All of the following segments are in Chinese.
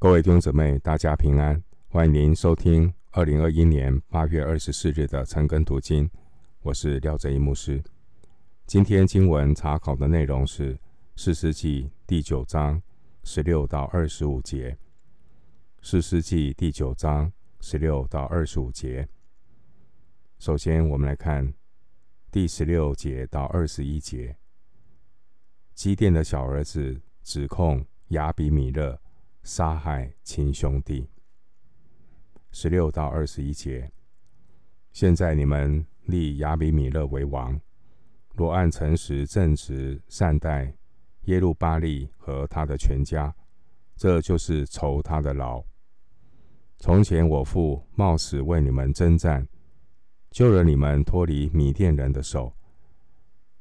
各位弟兄姊妹，大家平安！欢迎您收听二零二一年八月二十四日的晨更读经。我是廖哲一牧师。今天经文查考的内容是《四世纪》第九章十六到二十五节，《四世纪》第九章十六到二十五节。首先，我们来看第十六节到二十一节。基甸的小儿子指控亚比米勒杀害亲兄弟。十六到二十一节。现在你们立亚比米勒为王，罗按诚实正直善待耶路巴力和他的全家，这就是酬他的劳。从前我父冒死为你们征战，救了你们脱离米甸人的手。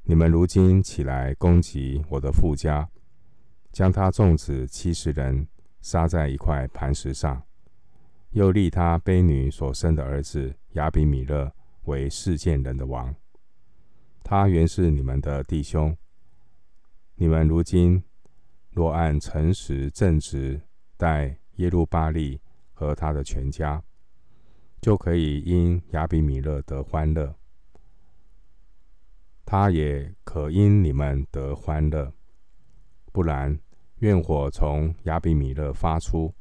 你们如今起来攻击我的父家，将他众子七十人杀在一块磐石上，又立他婢女所生的儿子亚比米勒为示剑人的王。他原是你们的弟兄。你们如今若按诚实正直待耶路巴力和他的全家，就可以因亚比米勒得欢乐。他也可因你们得欢乐，不然，愿火从亚比米勒发出，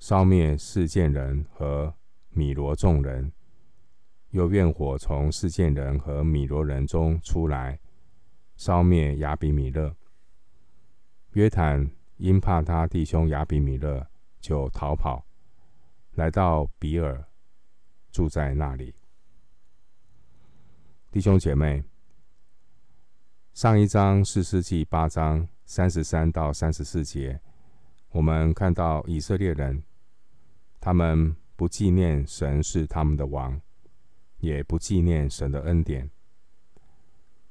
烧灭示剑人和米罗众人；又愿火从示剑人和米罗人中出来，烧灭亚比米勒。约坦因怕他弟兄亚比米勒，就逃跑，来到比尔，住在那里。弟兄姐妹。上一章四世纪八章三十三到三十四节，我们看到以色列人，他们不纪念神是他们的王，也不纪念神的恩典，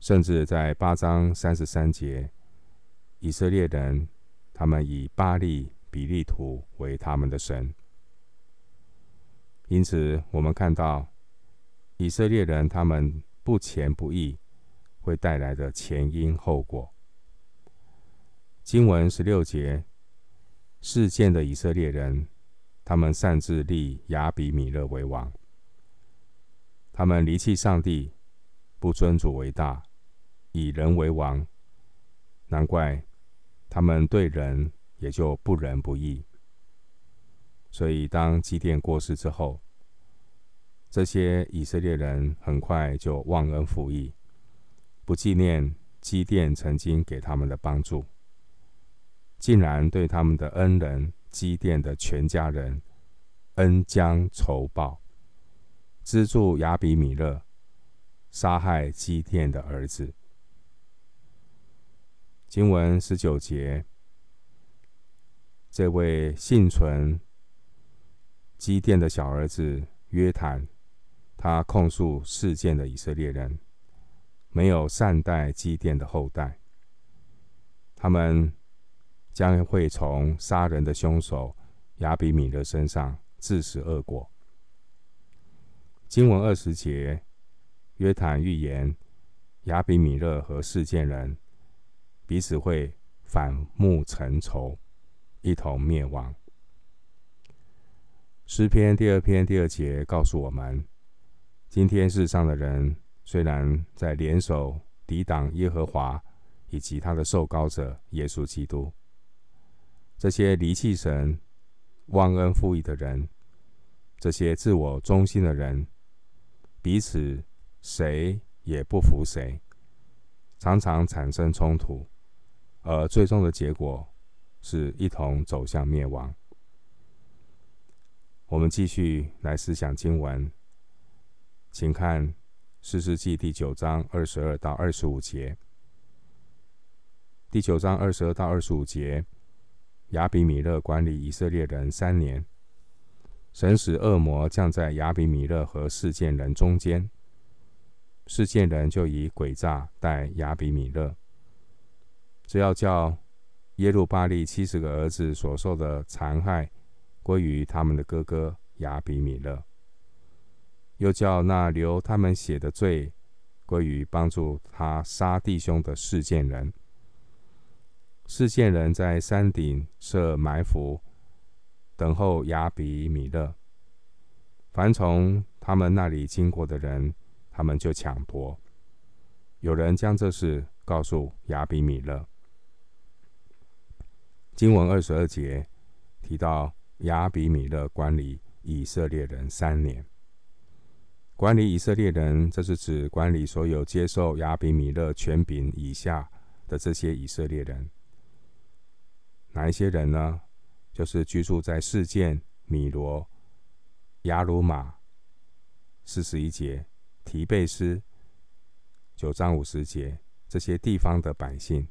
甚至在八章三十三节，以色列人他们以巴力比利土为他们的神，因此我们看到以色列人他们不虔不义。会带来的前因后果。经文十六节，事件的以色列人，他们擅自立亚比米勒为王，他们离弃上帝，不尊主为大，以人为王，难怪他们对人也就不仁不义。所以，当基甸过世之后，这些以色列人很快就忘恩负义。不纪念基甸曾经给他们的帮助，竟然对他们的恩人基甸的全家人恩将仇报，资助亚比米勒杀害基甸的儿子。经文十九节，这位幸存基甸的小儿子约坦，他控诉事件的以色列人。没有善待基甸的后代，他们将会从杀人的凶手亚比米勒身上自食恶果。经文二十节，约坦预言亚比米勒和示剑人彼此会反目成仇，一同灭亡。诗篇第二篇第二节告诉我们，今天世上的人。虽然在联手抵挡耶和华以及他的受膏者耶稣基督，这些离弃神、忘恩负义的人，这些自我中心的人，彼此谁也不服谁，常常产生冲突，而最终的结果是一同走向灭亡。我们继续来思想经文，请看。士师记第九章二十二到二十五节。第九章二十二到二十五节，亚比米勒管理以色列人三年，神使恶魔降在亚比米勒和事件人中间，事件人就以诡诈待亚比米勒，只要叫耶路巴力七十个儿子所受的残害归于他们的哥哥亚比米勒。又叫那流他们血的罪归于帮助他杀弟兄的事件人。示剑人在山顶设埋伏，等候亚比米勒。凡从他们那里经过的人，他们就抢夺。有人将这事告诉亚比米勒。经文二十二节提到亚比米勒管理以色列人三年。管理以色列人，这是指管理所有接受亚比米勒权柄以下的这些以色列人。哪一些人呢？就是居住在示剑、米罗、雅鲁玛。四十一节，提贝斯。九章五十节，这些地方的百姓，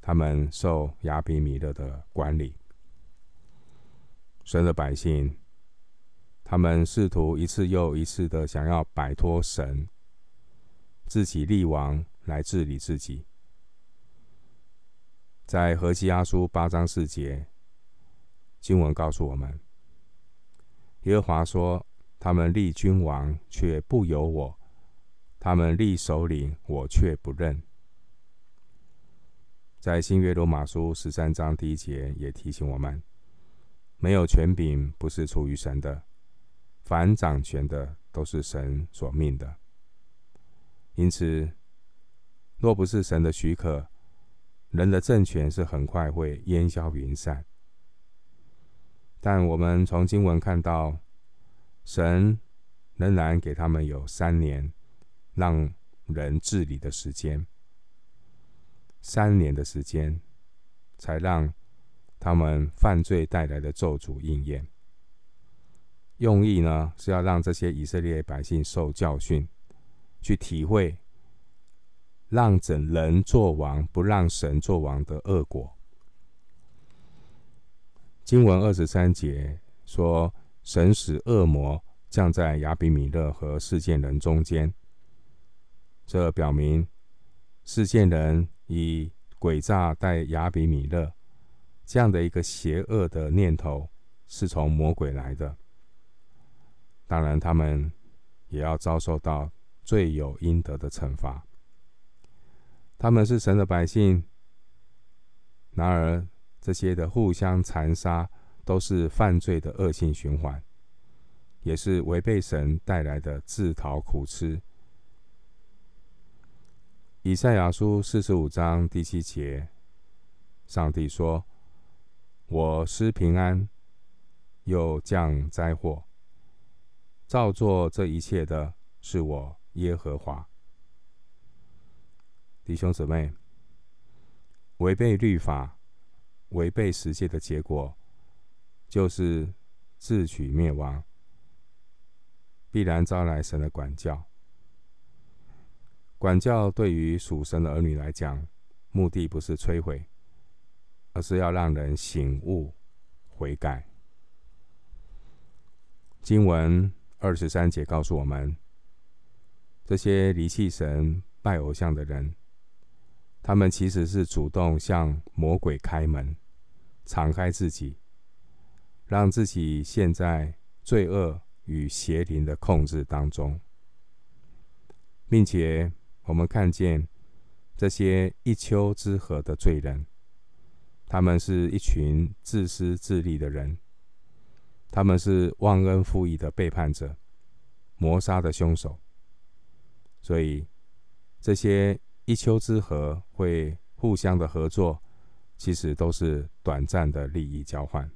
他们受亚比米勒的管理。神的百姓。他们试图一次又一次的想要摆脱神，自己立王来治理自己。在何西阿书八章四节，经文告诉我们：耶和华说，他们立君王却不由我，他们立首领我却不认。在新约罗马书十三章第一节也提醒我们：没有权柄不是出于神的。凡掌权的都是神所命的，因此，若不是神的许可，人的政权是很快会烟消云散。但我们从经文看到，神仍然给他们有三年让人治理的时间，三年的时间，才让他们犯罪带来的咒诅应验。用意呢，是要让这些以色列百姓受教训，去体会让整人做王，不让神做王的恶果。经文二十三节说，神使恶魔降在亚比米勒和事件人中间，这表明事件人以诡诈待亚比米勒这样的一个邪恶的念头，是从魔鬼来的。当然，他们也要遭受到罪有应得的惩罚。他们是神的百姓，然而这些的互相残杀都是犯罪的恶性循环，也是违背神带来的自讨苦吃。以赛亚书四十五章第七节，上帝说：“我施平安，又降灾祸。”造作这一切的是我耶和华。弟兄姊妹，违背律法、违背十诫的结果，就是自取灭亡，必然招来神的管教。管教对于属神的儿女来讲，目的不是摧毁，而是要让人醒悟、悔改。经文。二十三节告诉我们，这些离弃神、拜偶像的人，他们其实是主动向魔鬼开门，敞开自己，让自己陷在罪恶与邪灵的控制当中，并且我们看见这些一丘之貉的罪人，他们是一群自私自利的人。他们是忘恩负义的背叛者，谋杀的凶手。所以，这些一丘之貉会互相的合作，其实都是短暂的利益交换，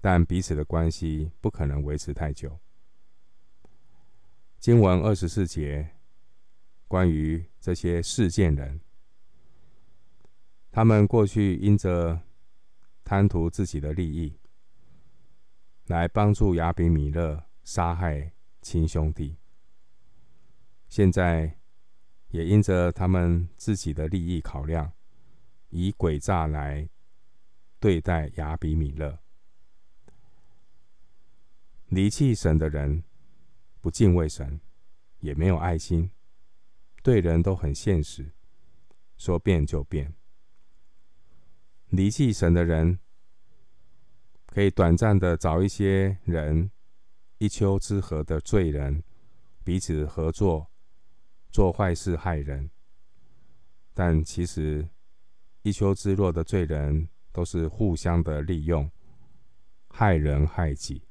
但彼此的关系不可能维持太久。经文二十四节，关于这些事件人，他们过去因着贪图自己的利益。来帮助亚比米勒杀害亲兄弟，现在也因着他们自己的利益考量，以诡诈来对待亚比米勒。离弃神的人，不敬畏神，也没有爱心，对人都很现实，说变就变。离弃神的人。可以短暂的找一些人，一丘之貉的罪人，彼此合作做坏事害人。但其实一丘之貉的罪人都是互相的利用，害人害己。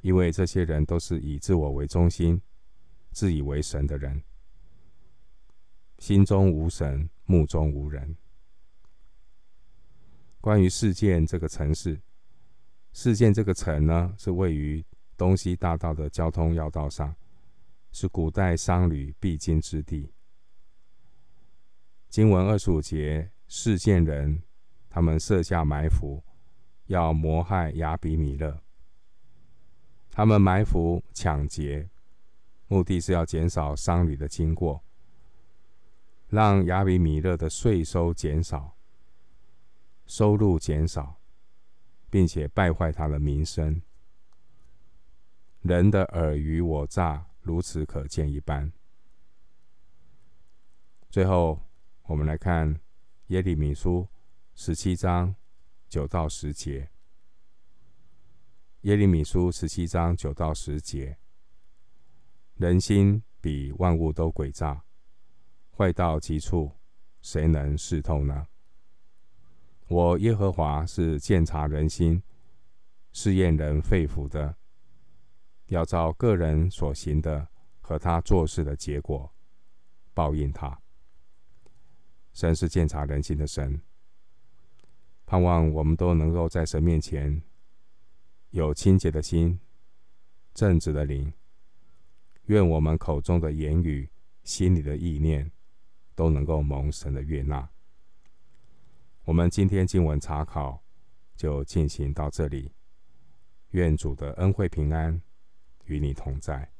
因为这些人都是以自我为中心、自以为神的人，心中无神，目中无人。关于事件这个城市，事件这个城呢，是位于东西大道的交通要道上，是古代商旅必经之地。经文二十五节，示剑人他们设下埋伏，要谋害亚比米勒。他们埋伏抢劫，目的是要减少商旅的经过，让亚比米勒的税收减少，收入减少，并且败坏他的名声。人的尔虞我诈如此可见一斑。最后，我们来看耶利米书十七章九到十节。耶利米书十七章九到十节：人心比万物都诡诈，坏到极处，谁能视透呢？我耶和华是鉴察人心、试验人肺腑的，要照个人所行的和他做事的结果报应他。神是鉴察人心的神，盼望我们都能够在神面前。有清洁的心，正直的灵，愿我们口中的言语、心里的意念，都能够蒙神的悦纳。我们今天经文查考就进行到这里，愿主的恩惠平安与你同在。